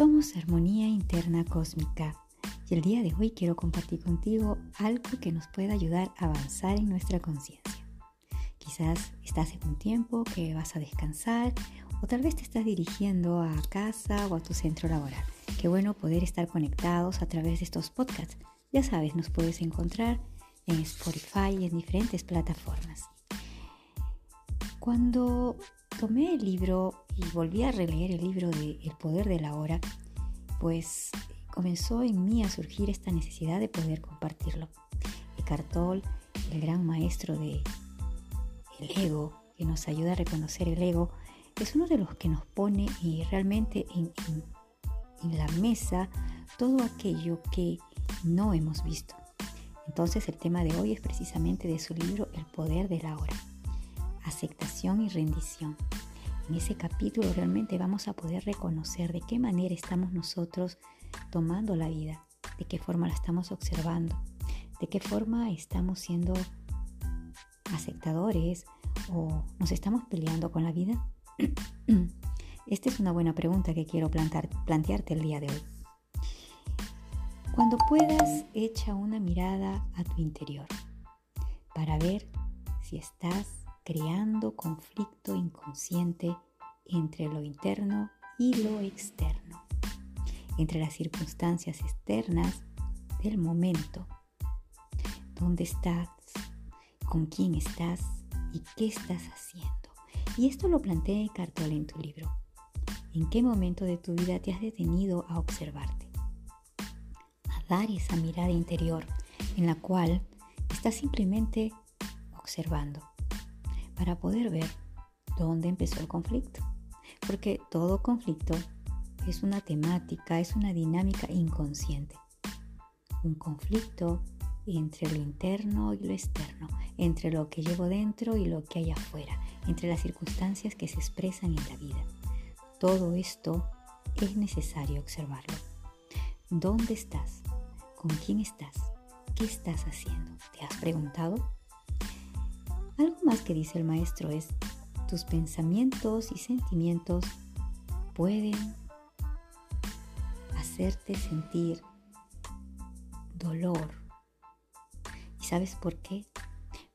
Somos armonía interna cósmica y el día de hoy quiero compartir contigo algo que nos pueda ayudar a avanzar en nuestra conciencia. Quizás estás en un tiempo que vas a descansar o tal vez te estás dirigiendo a casa o a tu centro laboral. Qué bueno poder estar conectados a través de estos podcasts. Ya sabes, nos puedes encontrar en Spotify y en diferentes plataformas. Cuando tomé el libro y volví a releer el libro de El poder de la hora, pues comenzó en mí a surgir esta necesidad de poder compartirlo. Eckhart Tolle, el gran maestro de el ego, que nos ayuda a reconocer el ego, es uno de los que nos pone y realmente en, en la mesa todo aquello que no hemos visto. Entonces el tema de hoy es precisamente de su libro El poder de la hora, aceptación y rendición. En ese capítulo realmente vamos a poder reconocer de qué manera estamos nosotros tomando la vida, de qué forma la estamos observando, de qué forma estamos siendo aceptadores o nos estamos peleando con la vida. Esta es una buena pregunta que quiero plantar, plantearte el día de hoy. Cuando puedas, echa una mirada a tu interior para ver si estás creando conflicto inconsciente entre lo interno y lo externo, entre las circunstancias externas del momento, dónde estás, con quién estás y qué estás haciendo. Y esto lo plantea Cartol en tu libro. ¿En qué momento de tu vida te has detenido a observarte? A dar esa mirada interior en la cual estás simplemente observando para poder ver dónde empezó el conflicto. Porque todo conflicto es una temática, es una dinámica inconsciente. Un conflicto entre lo interno y lo externo, entre lo que llevo dentro y lo que hay afuera, entre las circunstancias que se expresan en la vida. Todo esto es necesario observarlo. ¿Dónde estás? ¿Con quién estás? ¿Qué estás haciendo? ¿Te has preguntado? Algo más que dice el maestro es, tus pensamientos y sentimientos pueden hacerte sentir dolor, ¿Sabes por qué?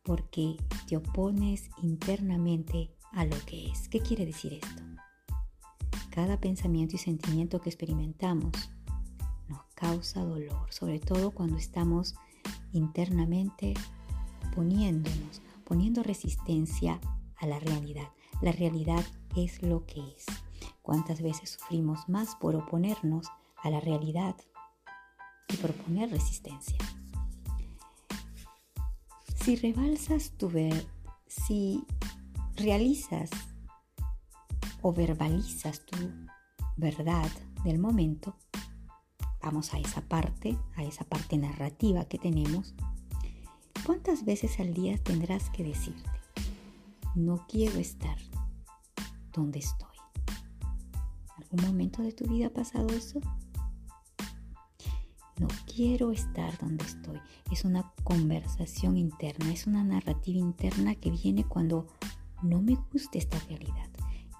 Porque te opones internamente a lo que es. ¿Qué quiere decir esto? Cada pensamiento y sentimiento que experimentamos nos causa dolor, sobre todo cuando estamos internamente oponiéndonos, poniendo resistencia a la realidad. La realidad es lo que es. ¿Cuántas veces sufrimos más por oponernos a la realidad y por poner resistencia? Si rebalsas tu ver, si realizas o verbalizas tu verdad del momento, vamos a esa parte, a esa parte narrativa que tenemos, ¿cuántas veces al día tendrás que decirte, no quiero estar donde estoy? ¿Algún momento de tu vida ha pasado eso? No quiero estar donde estoy. Es una conversación interna, es una narrativa interna que viene cuando no me gusta esta realidad,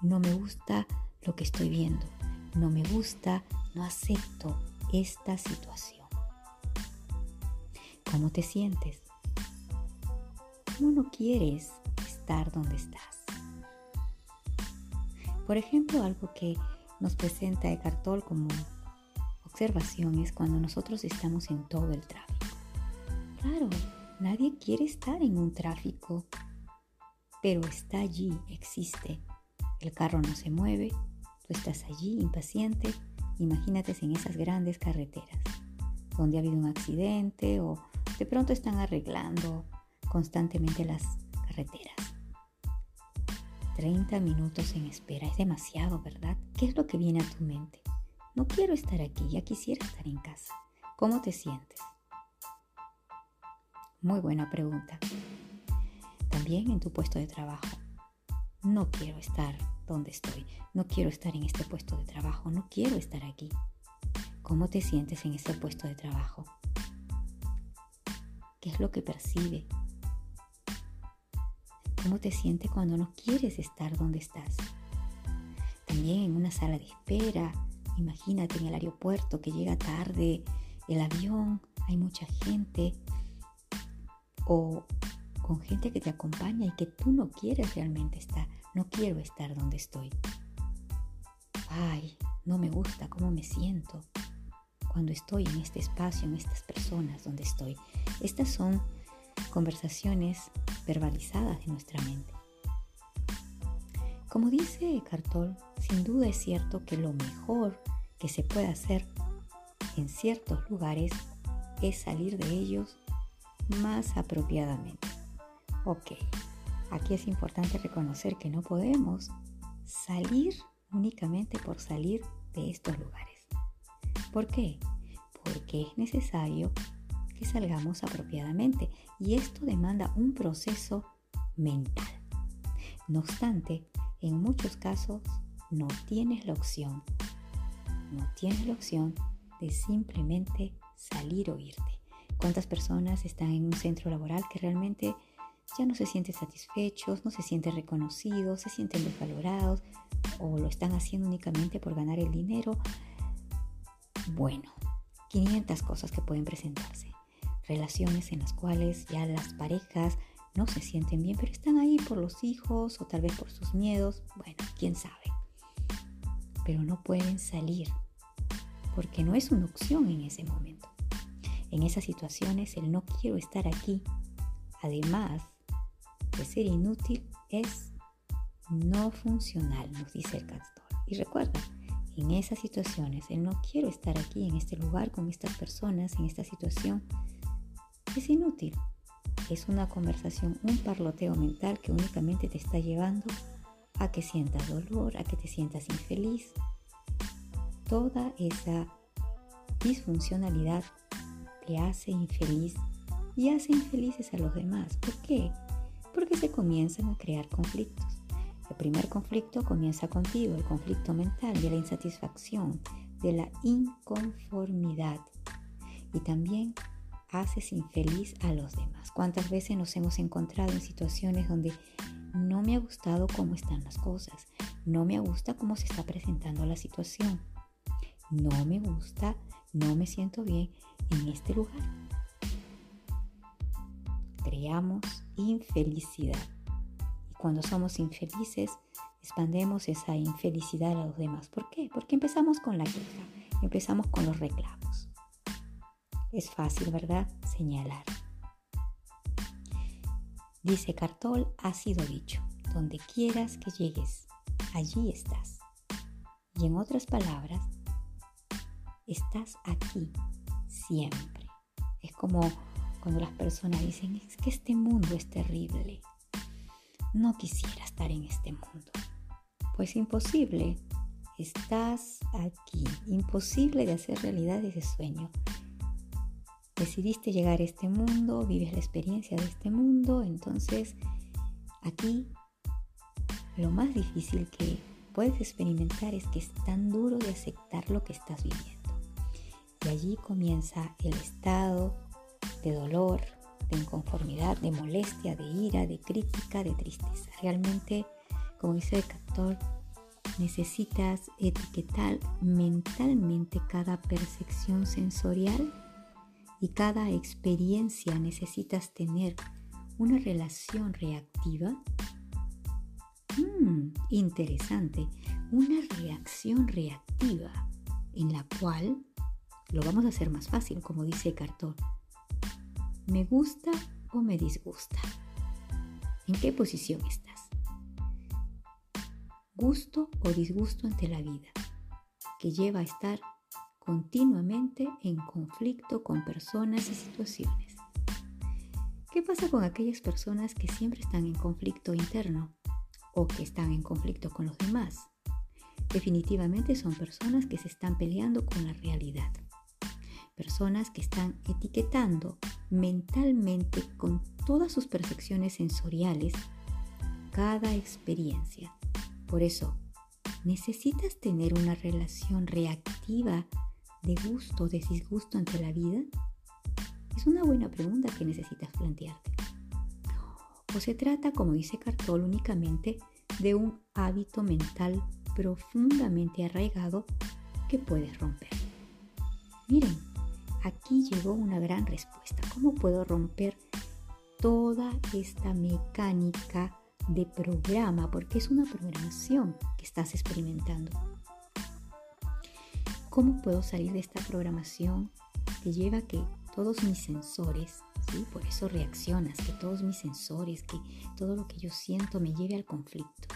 no me gusta lo que estoy viendo, no me gusta, no acepto esta situación. ¿Cómo te sientes? ¿Cómo no quieres estar donde estás? Por ejemplo, algo que nos presenta Eckhart Tolle como observación es cuando nosotros estamos en todo el tráfico. Claro, nadie quiere estar en un tráfico, pero está allí, existe. El carro no se mueve, tú estás allí impaciente. Imagínate en esas grandes carreteras donde ha habido un accidente o De pronto están arreglando constantemente las carreteras. 30 minutos en espera es demasiado, ¿verdad? ¿Qué es lo que viene a tu mente? No quiero estar aquí, ya quisiera estar en casa. ¿Cómo te sientes? Muy buena pregunta. También en tu puesto de trabajo. No quiero estar donde estoy. No quiero estar en este puesto de trabajo. No quiero estar aquí. ¿Cómo te sientes en este puesto de trabajo? ¿Qué es lo que percibe? ¿Cómo te sientes cuando no quieres estar donde estás? También en una sala de espera. Imagínate en el aeropuerto que llega tarde el avión, hay mucha gente. O con gente que te acompaña y que tú no quieres realmente estar. No quiero estar donde estoy. Ay, no me gusta cómo me siento cuando estoy en este espacio, en estas personas donde estoy. Estas son conversaciones verbalizadas de nuestra mente. Como dice Cartol, sin duda es cierto que lo mejor que se puede hacer en ciertos lugares es salir de ellos más apropiadamente. Ok, aquí es importante reconocer que no podemos salir únicamente por salir de estos lugares. ¿Por qué? Porque es necesario que salgamos apropiadamente y esto demanda un proceso mental. No obstante, en muchos casos no tienes la opción, no tienes la opción de simplemente salir o irte. ¿Cuántas personas están en un centro laboral que realmente ya no se sienten satisfechos, no se sienten reconocidos, se sienten desvalorados o lo están haciendo únicamente por ganar el dinero. Bueno, 500 cosas que pueden presentarse. Relaciones en las cuales ya las parejas no se sienten bien, pero están ahí por los hijos o tal vez por sus miedos. Bueno, quién sabe. Pero no pueden salir porque no es una opción en ese momento. En esas situaciones el no quiero estar aquí, además de ser inútil es no funcional, nos dice el castor. Y recuerda, en esas situaciones, el no quiero estar aquí en este lugar con estas personas, en esta situación, es inútil. Es una conversación, un parloteo mental que únicamente te está llevando a que sientas dolor, a que te sientas infeliz. Toda esa disfuncionalidad te hace infeliz y hace infelices a los demás. ¿Por qué? porque se comienzan a crear conflictos. El primer conflicto comienza contigo, el conflicto mental de la insatisfacción, de la inconformidad. Y también haces infeliz a los demás. ¿Cuántas veces nos hemos encontrado en situaciones donde no me ha gustado cómo están las cosas? No me gusta cómo se está presentando la situación. No me gusta, no me siento bien en este lugar creamos infelicidad. Y cuando somos infelices, expandemos esa infelicidad a los demás. ¿Por qué? Porque empezamos con la queja, empezamos con los reclamos. Es fácil, ¿verdad? Señalar. Dice Cartol, ha sido dicho, donde quieras que llegues, allí estás. Y en otras palabras, estás aquí siempre. Es como cuando las personas dicen, es que este mundo es terrible. No quisiera estar en este mundo. Pues imposible. Estás aquí. Imposible de hacer realidad ese sueño. Decidiste llegar a este mundo, vives la experiencia de este mundo, entonces aquí lo más difícil que puedes experimentar es que es tan duro de aceptar lo que estás viviendo. Y allí comienza el estado de dolor, de inconformidad, de molestia, de ira, de crítica, de tristeza. Realmente, como dice el Cantor, necesitas etiquetar mentalmente cada percepción sensorial y cada experiencia necesitas tener una relación reactiva. Mm, interesante, una reacción reactiva en la cual lo vamos a hacer más fácil, como dice Cartón ¿Me gusta o me disgusta? ¿En qué posición estás? ¿Gusto o disgusto ante la vida? Que lleva a estar continuamente en conflicto con personas y situaciones. ¿Qué pasa con aquellas personas que siempre están en conflicto interno o que están en conflicto con los demás? Definitivamente son personas que se están peleando con la realidad. Personas que están etiquetando mentalmente con todas sus percepciones sensoriales cada experiencia. Por eso, ¿necesitas tener una relación reactiva de gusto o de disgusto ante la vida? Es una buena pregunta que necesitas plantearte. O se trata, como dice Cartol, únicamente de un hábito mental profundamente arraigado que puedes romper. Miren, aquí llegó una gran respuesta. ¿Cómo puedo romper toda esta mecánica de programa? Porque es una programación que estás experimentando. ¿Cómo puedo salir de esta programación que lleva a que todos mis sensores, ¿sí? por eso reaccionas, que todos mis sensores, que todo lo que yo siento me lleve al conflicto?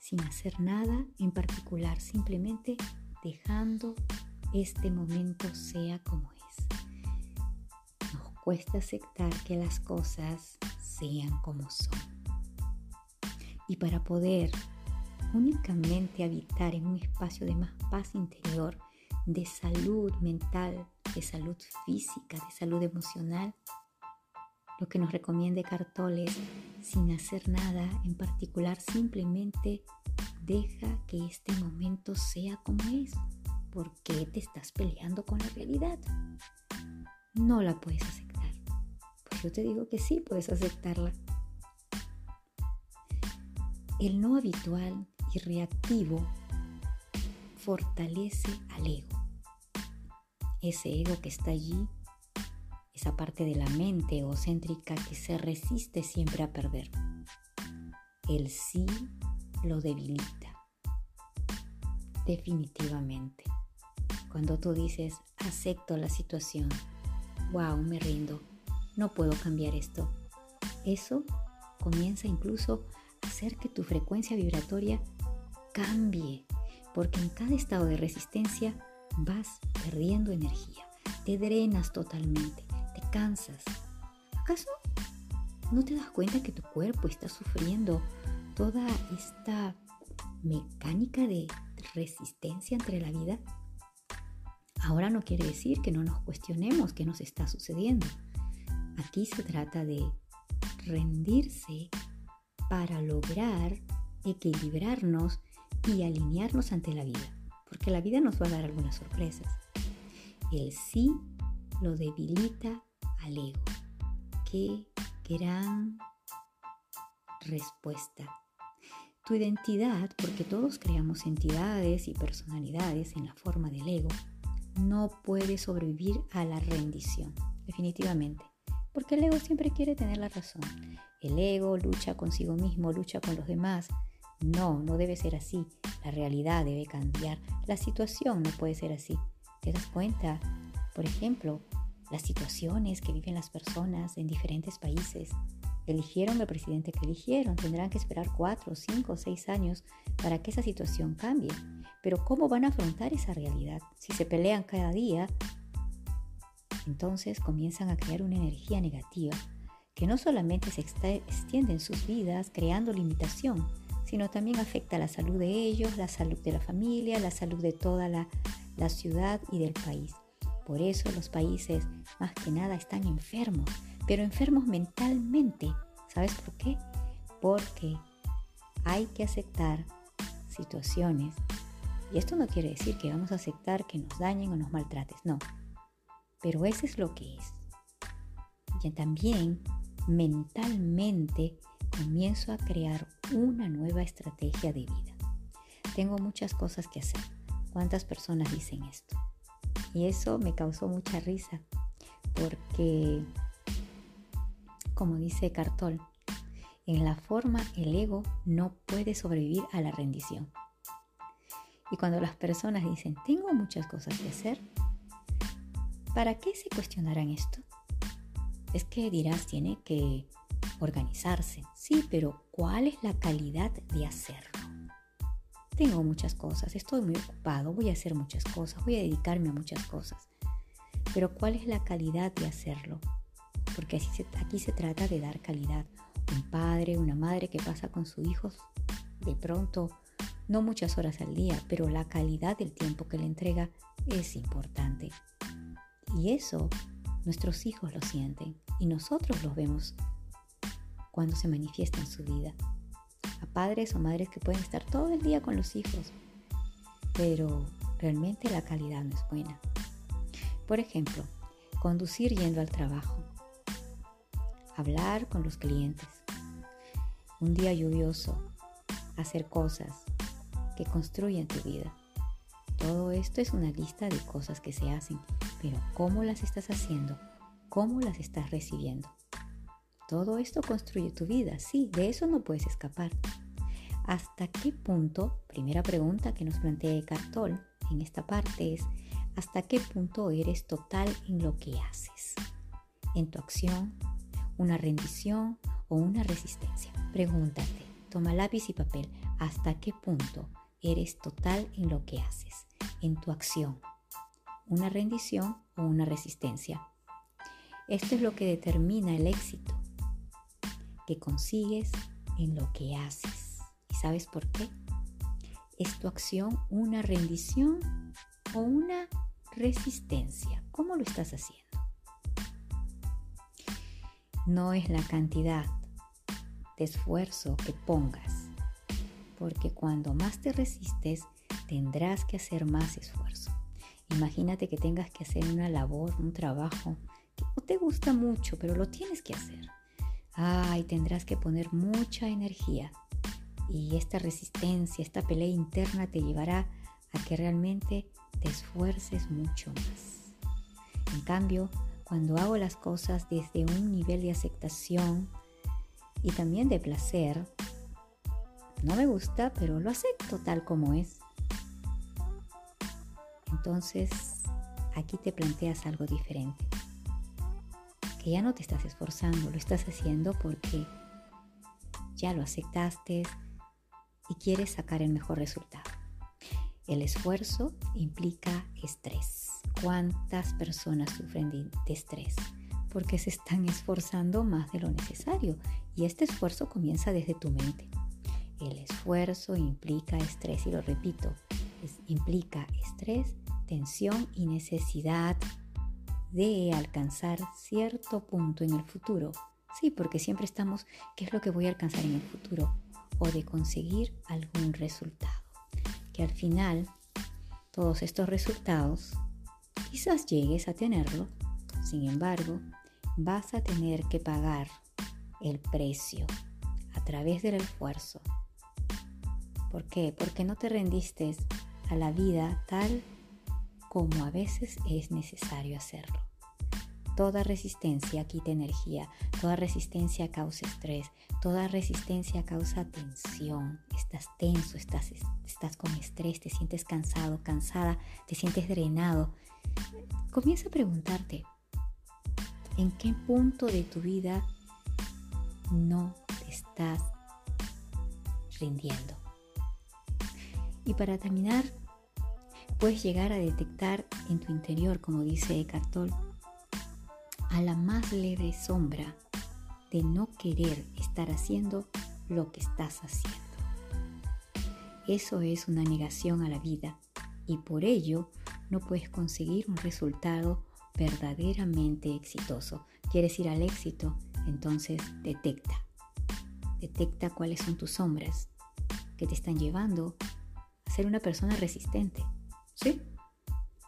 sin hacer nada en particular, simplemente dejando este momento sea como es. Nos cuesta aceptar que las cosas sean como son. Y para poder únicamente habitar en un espacio de más paz interior, de salud mental, de salud física, de salud emocional, lo que nos recomienda Cartol es, sin hacer nada en particular, simplemente deja que este momento sea como es. ¿Por qué te estás peleando con la realidad? No la puedes aceptar. Pues yo te digo que sí puedes aceptarla. El no habitual reactivo fortalece al ego. Ese ego que está allí esa parte de la mente egocéntrica que se resiste siempre a perder. El sí lo debilita. Definitivamente. Cuando tú dices, acepto la situación, wow, me rindo, no puedo cambiar esto, eso comienza incluso a hacer que tu frecuencia vibratoria cambie, porque en cada estado de resistencia vas perdiendo energía, te drenas totalmente cansas. ¿Acaso no te das cuenta que tu cuerpo está sufriendo toda esta mecánica de resistencia entre la vida? Ahora no quiere decir que no nos cuestionemos qué nos está sucediendo. Aquí se trata de rendirse para lograr equilibrarnos y alinearnos ante la vida, porque la vida nos va a dar algunas sorpresas. El sí lo debilita al ego. Qué gran respuesta. Tu identidad, porque todos creamos entidades y personalidades en la forma del ego, no puede sobrevivir a la rendición, definitivamente, porque el ego siempre quiere tener la razón. El ego lucha consigo mismo, lucha con los demás. No, no debe ser así. La realidad debe cambiar. La situación no puede ser así. ¿Te das cuenta? Por ejemplo, las situaciones que viven las personas en diferentes países. Eligieron el presidente que eligieron, tendrán que esperar cuatro, cinco, seis años para que esa situación cambie. Pero ¿cómo van a afrontar esa realidad? Si se pelean cada día, entonces comienzan a crear una energía negativa que no solamente se extiende en sus vidas creando limitación, sino también afecta la salud de ellos, la salud de la familia, la salud de toda la, la ciudad y del país. Por eso los países más que nada están enfermos, pero enfermos mentalmente. ¿Sabes por qué? Porque hay que aceptar situaciones. Y esto no quiere decir que vamos a aceptar que nos dañen o nos maltrates, no. Pero eso es lo que es. Y también mentalmente comienzo a crear una nueva estrategia de vida. Tengo muchas cosas que hacer. ¿Cuántas personas dicen esto? Y eso me causó mucha risa porque, como dice Cartol, en la forma el ego no puede sobrevivir a la rendición. Y cuando las personas dicen, tengo muchas cosas que hacer, ¿para qué se cuestionarán esto? Es que dirás, tiene que organizarse. Sí, pero ¿cuál es la calidad de hacerlo? Tengo muchas cosas, estoy muy ocupado, voy a hacer muchas cosas, voy a dedicarme a muchas cosas. Pero ¿cuál es la calidad de hacerlo? porque aquí se trata de dar calidad. Un padre, una madre que pasa con sus hijos de pronto, no muchas horas al día, pero la calidad del tiempo que le entrega es importante. Y eso nuestros hijos lo sienten y nosotros los vemos cuando se manifiesta en su vida. A padres o madres que pueden estar todo el día con los hijos, pero realmente la calidad no es buena. Por ejemplo, conducir yendo al trabajo, hablar con los clientes, un día lluvioso, hacer cosas que construyen tu vida. Todo esto es una lista de cosas que se hacen, pero ¿cómo las estás haciendo? ¿Cómo las estás recibiendo? Todo esto construye tu vida, sí, de eso no puedes escapar. ¿Hasta qué punto? Primera pregunta que nos plantea Cartol en esta parte es, ¿hasta qué punto eres total en lo que haces? ¿En tu acción? ¿Una rendición o una resistencia? Pregúntate, toma lápiz y papel, ¿hasta qué punto eres total en lo que haces? ¿En tu acción? ¿Una rendición o una resistencia? Esto es lo que determina el éxito que consigues en lo que haces. ¿Y sabes por qué? ¿Es tu acción una rendición o una resistencia? ¿Cómo lo estás haciendo? No es la cantidad de esfuerzo que pongas, porque cuando más te resistes, tendrás que hacer más esfuerzo. Imagínate que tengas que hacer una labor, un trabajo que no te gusta mucho, pero lo tienes que hacer. Ay, tendrás que poner mucha energía y esta resistencia, esta pelea interna te llevará a que realmente te esfuerces mucho más. En cambio, cuando hago las cosas desde un nivel de aceptación y también de placer, no me gusta, pero lo acepto tal como es. Entonces, aquí te planteas algo diferente ya no te estás esforzando, lo estás haciendo porque ya lo aceptaste y quieres sacar el mejor resultado. El esfuerzo implica estrés. ¿Cuántas personas sufren de, estrés? Porque se están esforzando más de lo necesario y este esfuerzo comienza desde tu mente. El esfuerzo implica estrés y lo repito, implica estrés, tensión y necesidad de alcanzar cierto punto en el futuro. Sí, porque siempre estamos, ¿qué es lo que voy a alcanzar en el futuro? O de conseguir algún resultado. Que al final, todos estos resultados, quizás llegues a tenerlo, sin embargo, vas a tener que pagar el precio a través del esfuerzo. ¿Por qué? Porque no te rendiste a la vida tal como a veces es necesario hacerlo. Toda resistencia quita energía, toda resistencia causa estrés, toda resistencia causa tensión. Estás tenso, estás, estás con estrés, te sientes cansado, cansada, te sientes drenado. Comienza a preguntarte, ¿en qué punto de tu vida no te estás rindiendo? Y para terminar, puedes llegar a detectar en tu interior, como dice Eckhart Tolle, a la más leve sombra de no querer estar haciendo lo que estás haciendo. Eso es una negación a la vida y por ello no puedes conseguir un resultado verdaderamente exitoso. ¿Quieres ir al éxito? Entonces detecta. Detecta cuáles son tus sombras que te están llevando a ser una persona resistente. ¿Sí?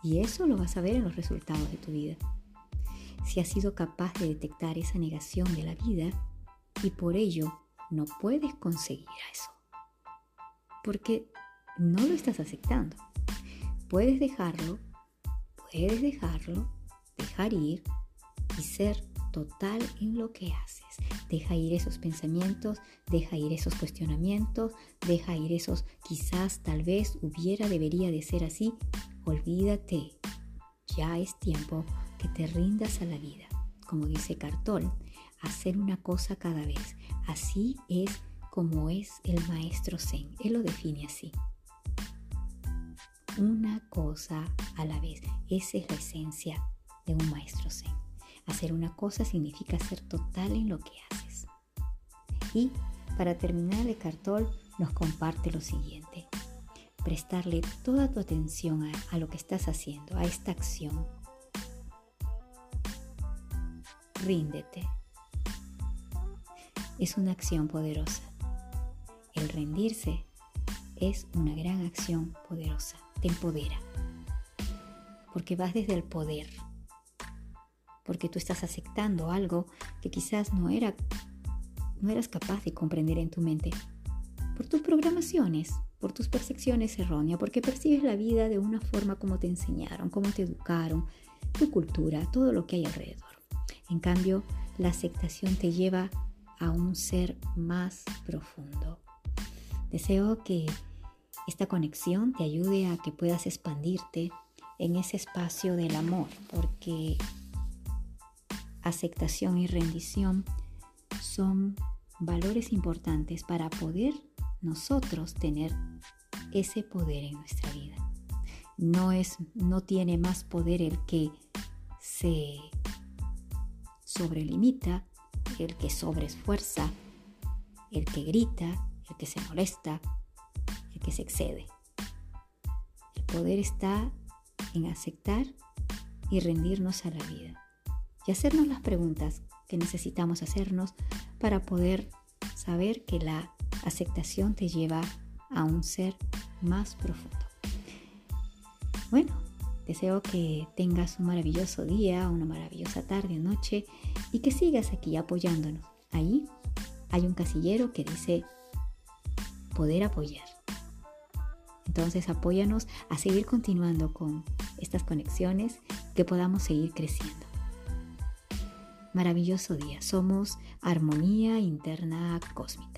Y eso lo vas a ver en los resultados de tu vida si has sido capaz de detectar esa negación de la vida y por ello no puedes conseguir eso. Porque no lo estás aceptando. Puedes dejarlo, puedes dejarlo, dejar ir y ser total en lo que haces. Deja ir esos pensamientos, deja ir esos cuestionamientos, deja ir esos quizás, tal vez, hubiera, debería de ser así. Olvídate. Ya es tiempo que te rindas a la vida. Como dice Cartol, hacer una cosa cada vez. Así es como es el maestro Zen. Él lo define así. Una cosa a la vez. Esa es la esencia de un maestro Zen. Hacer una cosa significa ser total en lo que haces. Y para terminar, el cartol nos comparte lo siguiente. Prestarle toda tu atención a, a lo que estás haciendo, a esta acción. Ríndete. Es una acción poderosa. El rendirse es una gran acción poderosa. Te empodera. Porque vas desde el poder. Porque tú estás aceptando algo que quizás no era no eras capaz de comprender en tu mente. Por tus programaciones, por tus percepciones erróneas, porque percibes la vida de una forma como te enseñaron, como te educaron, tu cultura, todo lo que hay alrededor. En cambio, la aceptación te lleva a un ser más profundo. Deseo que esta conexión te ayude a que puedas expandirte en ese espacio del amor, porque aceptación y rendición son valores importantes para poder nosotros tener ese poder en nuestra vida. No es no tiene más poder el que se sobrelimita, el que sobreesfuerza, el que grita, el que se molesta, el que se excede. El poder está en aceptar y rendirnos a la vida y hacernos las preguntas que necesitamos hacernos para poder saber que la aceptación te lleva a un ser más profundo. Bueno, deseo que tengas un maravilloso día, una maravillosa tarde, noche y que sigas aquí apoyándonos. Ahí hay un casillero que dice poder apoyar. Entonces apóyanos a seguir continuando con estas conexiones, que podamos seguir creciendo maravilloso día. Somos armonía interna cósmica.